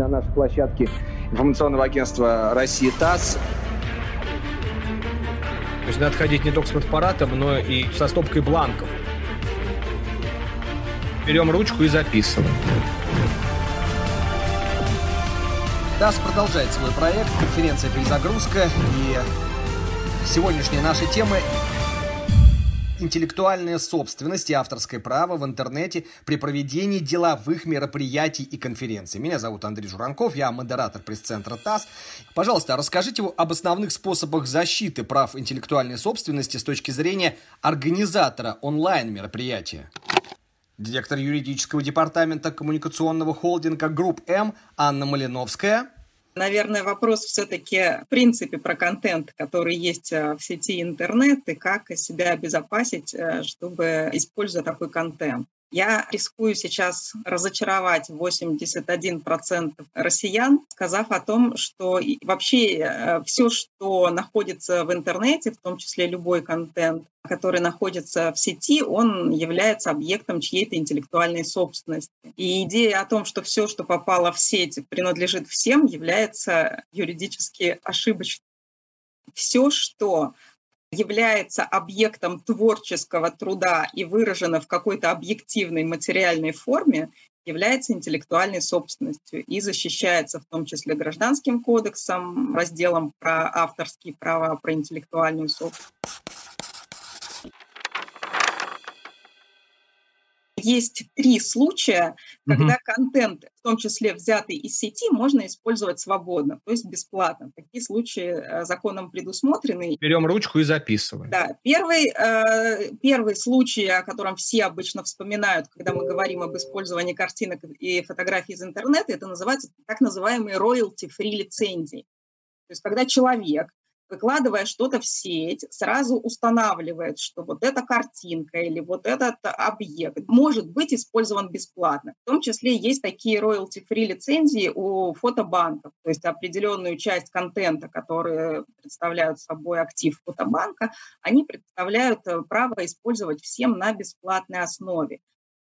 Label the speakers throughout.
Speaker 1: на нашей площадке информационного агентства России ТАСС.
Speaker 2: То есть надо ходить не только с фотоаппаратом, но и со стопкой бланков. Берем ручку и записываем.
Speaker 3: ТАСС продолжает свой проект «Конференция «Перезагрузка». И сегодняшняя наша тема интеллектуальная собственность и авторское право в интернете при проведении деловых мероприятий и конференций. Меня зовут Андрей Журанков, я модератор пресс-центра ТАСС. Пожалуйста, расскажите об основных способах защиты прав интеллектуальной собственности с точки зрения организатора онлайн-мероприятия. Директор юридического департамента коммуникационного холдинга GroupM Анна Малиновская –
Speaker 4: Наверное, вопрос все-таки в принципе про контент, который есть э, в сети интернет, и как себя обезопасить, э, чтобы использовать такой контент. Я рискую сейчас разочаровать 81% россиян, сказав о том, что вообще э, все, что находится в интернете, в том числе любой контент, который находится в сети, он является объектом чьей-то интеллектуальной собственности. И идея о том, что все, что попало в сеть, принадлежит всем, является юридически ошибочной. Все, что является объектом творческого труда и выражено в какой-то объективной материальной форме, является интеллектуальной собственностью и защищается в том числе гражданским кодексом, разделом про авторские права, про интеллектуальную собственность. Есть три случая, когда угу. контент, в том числе взятый из сети, можно использовать свободно, то есть бесплатно. Такие случаи э, законом предусмотрены.
Speaker 2: Берем ручку и записываем.
Speaker 4: Да, первый, э, первый случай, о котором все обычно вспоминают, когда мы говорим об использовании картинок и фотографий из интернета, это называется так называемые royalty-free лицензии. То есть когда человек выкладывая что-то в сеть, сразу устанавливает, что вот эта картинка или вот этот объект может быть использован бесплатно. В том числе есть такие royalty-free лицензии у фотобанков, то есть определенную часть контента, который представляют собой актив фотобанка, они представляют э, право использовать всем на бесплатной основе.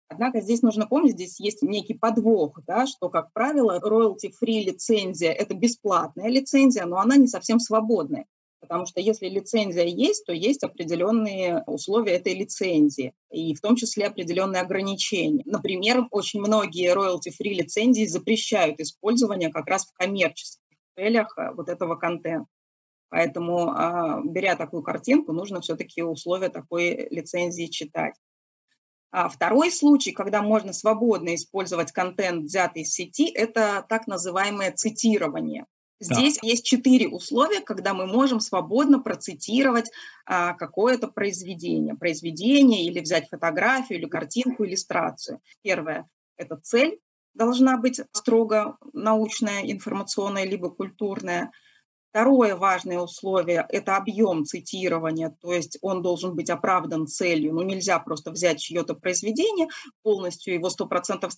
Speaker 4: Однако здесь нужно помнить, здесь есть некий подвох, да, что, как правило, royalty-free лицензия – это бесплатная лицензия, но она не совсем свободная. Потому что если лицензия есть, то есть определенные условия этой лицензии, и в том числе определенные ограничения. Например, очень многие royalty-free лицензии запрещают использование как раз в коммерческих целях э, вот этого контента. Поэтому, а, беря такую картинку, нужно все-таки условия такой лицензии читать. А второй случай, когда можно свободно использовать контент, взятый из сети, это так называемое цитирование. Здесь да. есть четыре условия, когда мы можем свободно процитировать а, какое-то произведение. Произведение или взять фотографию, или картинку, иллюстрацию. Первое – это цель должна быть строго научная, информационная, либо культурная – Второе важное условие – это объем цитирования, то есть он должен быть оправдан целью. Ну, нельзя просто взять чье-то произведение, полностью его 100%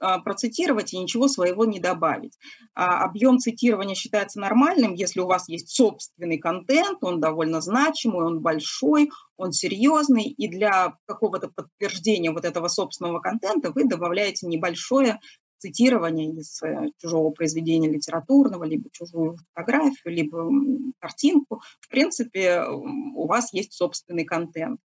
Speaker 4: а, процитировать и ничего своего не добавить. А объем цитирования считается нормальным, если у вас есть собственный контент, он довольно значимый, он большой, он серьезный, и для какого-то подтверждения вот этого собственного контента вы добавляете небольшое цитирование из э, чужого произведения литературного, либо чужую фотографию, либо картинку. В принципе, у вас есть собственный контент.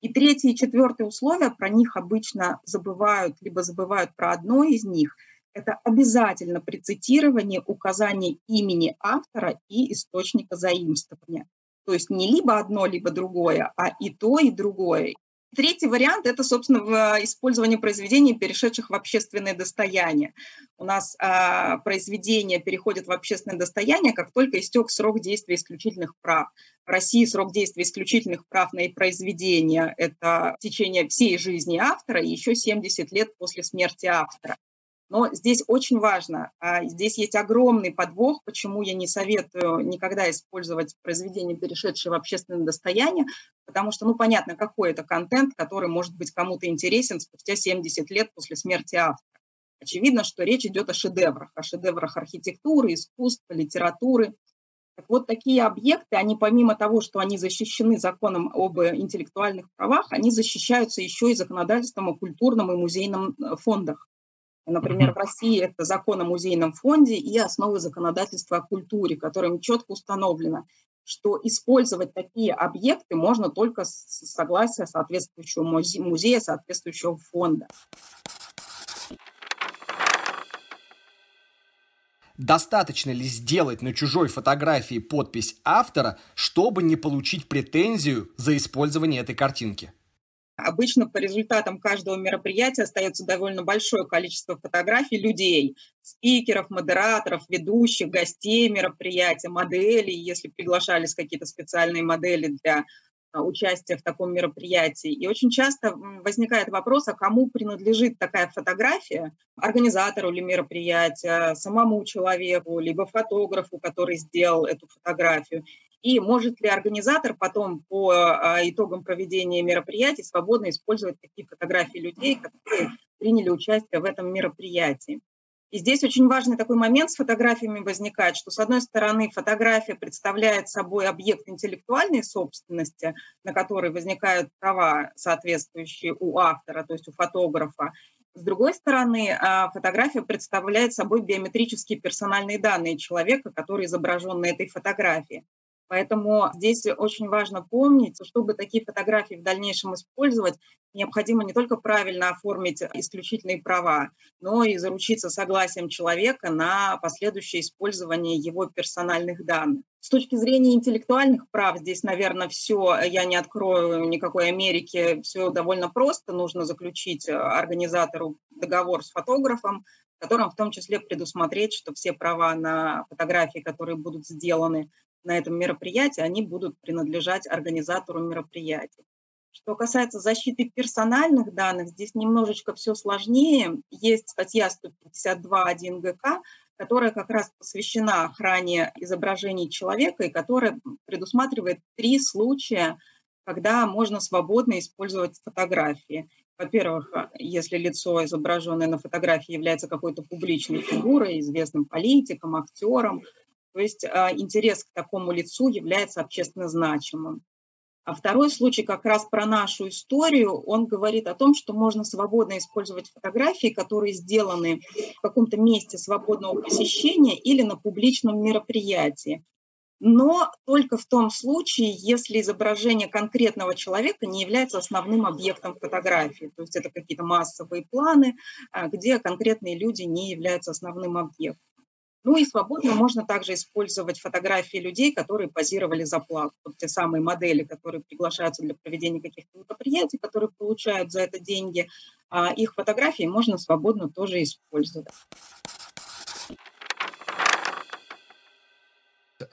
Speaker 4: И третье и четвертое условие, про них обычно забывают, либо забывают про одно из них, это обязательно при цитировании указание имени автора и источника заимствования. То есть не либо одно, либо другое, а и то, и другое. Третий вариант – это, собственно, использование произведений, перешедших в общественное достояние. У нас а, произведения переходят в общественное достояние, как только истек срок действия исключительных прав. В России срок действия исключительных прав на произведения – это течение всей жизни автора и еще 70 лет после смерти автора. Но здесь очень важно, а, здесь есть огромный подвох, почему я не советую никогда использовать произведения, перешедшие в общественное достояние, потому что, ну, понятно, какой это контент, который может быть кому-то интересен спустя 70 лет после смерти автора. Очевидно, что речь идет о шедеврах, о шедеврах архитектуры, искусства, литературы. Так вот, такие объекты, они помимо того, что они защищены законом об интеллектуальных правах, они защищаются еще и законодательством о культурном и музейном э, фондах. Например, в России это закон о музейном фонде и основы законодательства о культуре, которым четко установлено, что использовать такие объекты можно только с согласия соответствующего музея, соответствующего фонда.
Speaker 3: Достаточно ли сделать на чужой фотографии подпись автора, чтобы не получить претензию за использование этой картинки?
Speaker 4: Обычно по результатам каждого мероприятия остается довольно большое количество фотографий людей, спикеров, модераторов, ведущих, гостей мероприятия, моделей, если приглашались какие-то специальные модели для а, участия в таком мероприятии. И очень часто возникает вопрос, а кому принадлежит такая фотография? Организатору ли мероприятия, самому человеку, либо фотографу, который сделал эту фотографию. И может ли организатор потом по а, итогам проведения мероприятий свободно использовать такие фотографии людей, которые приняли участие в этом мероприятии? И здесь очень важный такой момент с фотографиями возникает, что, с одной стороны, фотография представляет собой объект интеллектуальной собственности, на который возникают права, соответствующие у автора, то есть у фотографа. С другой стороны, а, фотография представляет собой биометрические персональные данные человека, который изображен на этой фотографии. Поэтому здесь очень важно помнить, чтобы такие фотографии в дальнейшем использовать, необходимо не только правильно оформить исключительные права, но и заручиться согласием человека на последующее использование его персональных данных. С точки зрения интеллектуальных прав, здесь, наверное, все, я не открою никакой Америки, все довольно просто. Нужно заключить организатору договор с фотографом, в котором в том числе предусмотреть, что все права на фотографии, которые будут сделаны на этом мероприятии, они будут принадлежать организатору мероприятия. Что касается защиты персональных данных, здесь немножечко все сложнее. Есть статья 152.1 ГК, которая как раз посвящена охране изображений человека и которая предусматривает три случая, когда можно свободно использовать фотографии. Во-первых, если лицо, изображенное на фотографии, является какой-то публичной фигурой, известным политиком, актером, то есть а, интерес к такому лицу является общественно значимым. А второй случай как раз про нашу историю, он говорит о том, что можно свободно использовать фотографии, которые сделаны в каком-то месте свободного посещения или на публичном мероприятии. Но только в том случае, если изображение конкретного человека не является основным объектом фотографии. То есть это какие-то массовые планы, а, где конкретные люди не являются основным объектом. Ну и свободно можно также использовать фотографии людей, которые позировали за плат. Вот те самые модели, которые приглашаются для проведения каких-то мероприятий, которые получают за это деньги. А их фотографии можно свободно тоже использовать.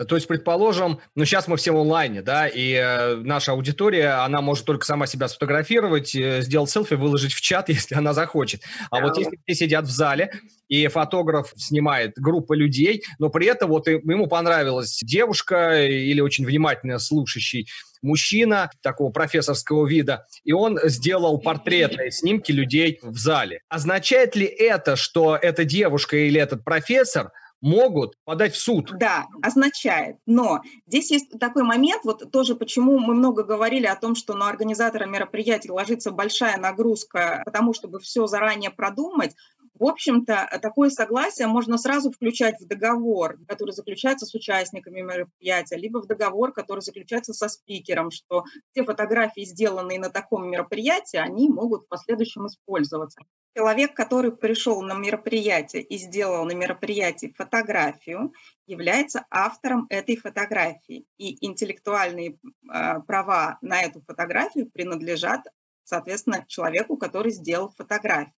Speaker 2: То есть, предположим, ну сейчас мы все в онлайне, да, и э, наша аудитория, она может только сама себя сфотографировать, э, сделать селфи, выложить в чат, если она захочет. А да. вот если все сидят в зале, и фотограф снимает группа людей, но при этом вот ему понравилась девушка или очень внимательно слушающий мужчина такого профессорского вида, и он сделал портретные снимки людей в зале. Означает ли это, что эта девушка или этот профессор – могут подать в суд.
Speaker 4: Да, означает. Но здесь есть такой момент, вот тоже почему мы много говорили о том, что на организатора мероприятий ложится большая нагрузка, потому чтобы все заранее продумать. В общем-то, такое согласие можно сразу включать в договор, который заключается с участниками мероприятия, либо в договор, который заключается со спикером, что все фотографии, сделанные на таком мероприятии, они могут в последующем использоваться. Человек, который пришел на мероприятие и сделал на мероприятии фотографию, является автором этой фотографии. И интеллектуальные э, права на эту фотографию принадлежат, соответственно, человеку, который сделал фотографию.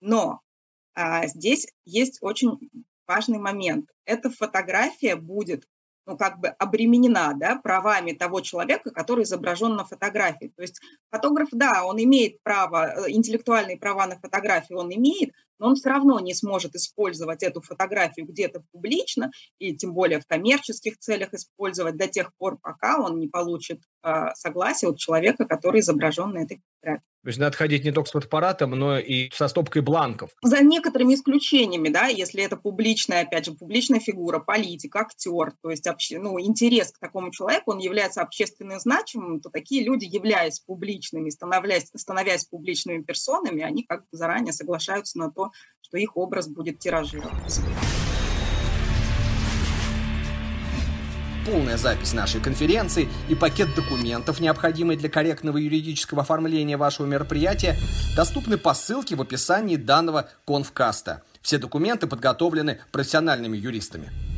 Speaker 4: Но а, здесь есть очень важный момент. Эта фотография будет ну, как бы обременена да, правами того человека, который изображен на фотографии. То есть фотограф, да, он имеет право, э, интеллектуальные права на фотографию он имеет, но он все равно не сможет использовать эту фотографию где-то публично, и тем более в коммерческих целях использовать до тех пор, пока он не получит э, согласия от человека, который изображен на этой фотографии.
Speaker 2: То есть надо ходить не только с фотоаппаратом, но и со стопкой бланков.
Speaker 4: За некоторыми исключениями, да, если это публичная, опять же, публичная фигура, политик, актер, то есть обще, ну, интерес к такому человеку, он является общественно значимым, то такие люди, являясь публичными, становясь, становясь публичными персонами, они как бы заранее соглашаются на то, что их образ будет тиражироваться.
Speaker 3: полная запись нашей конференции и пакет документов, необходимый для корректного юридического оформления вашего мероприятия, доступны по ссылке в описании данного конфкаста. Все документы подготовлены профессиональными юристами.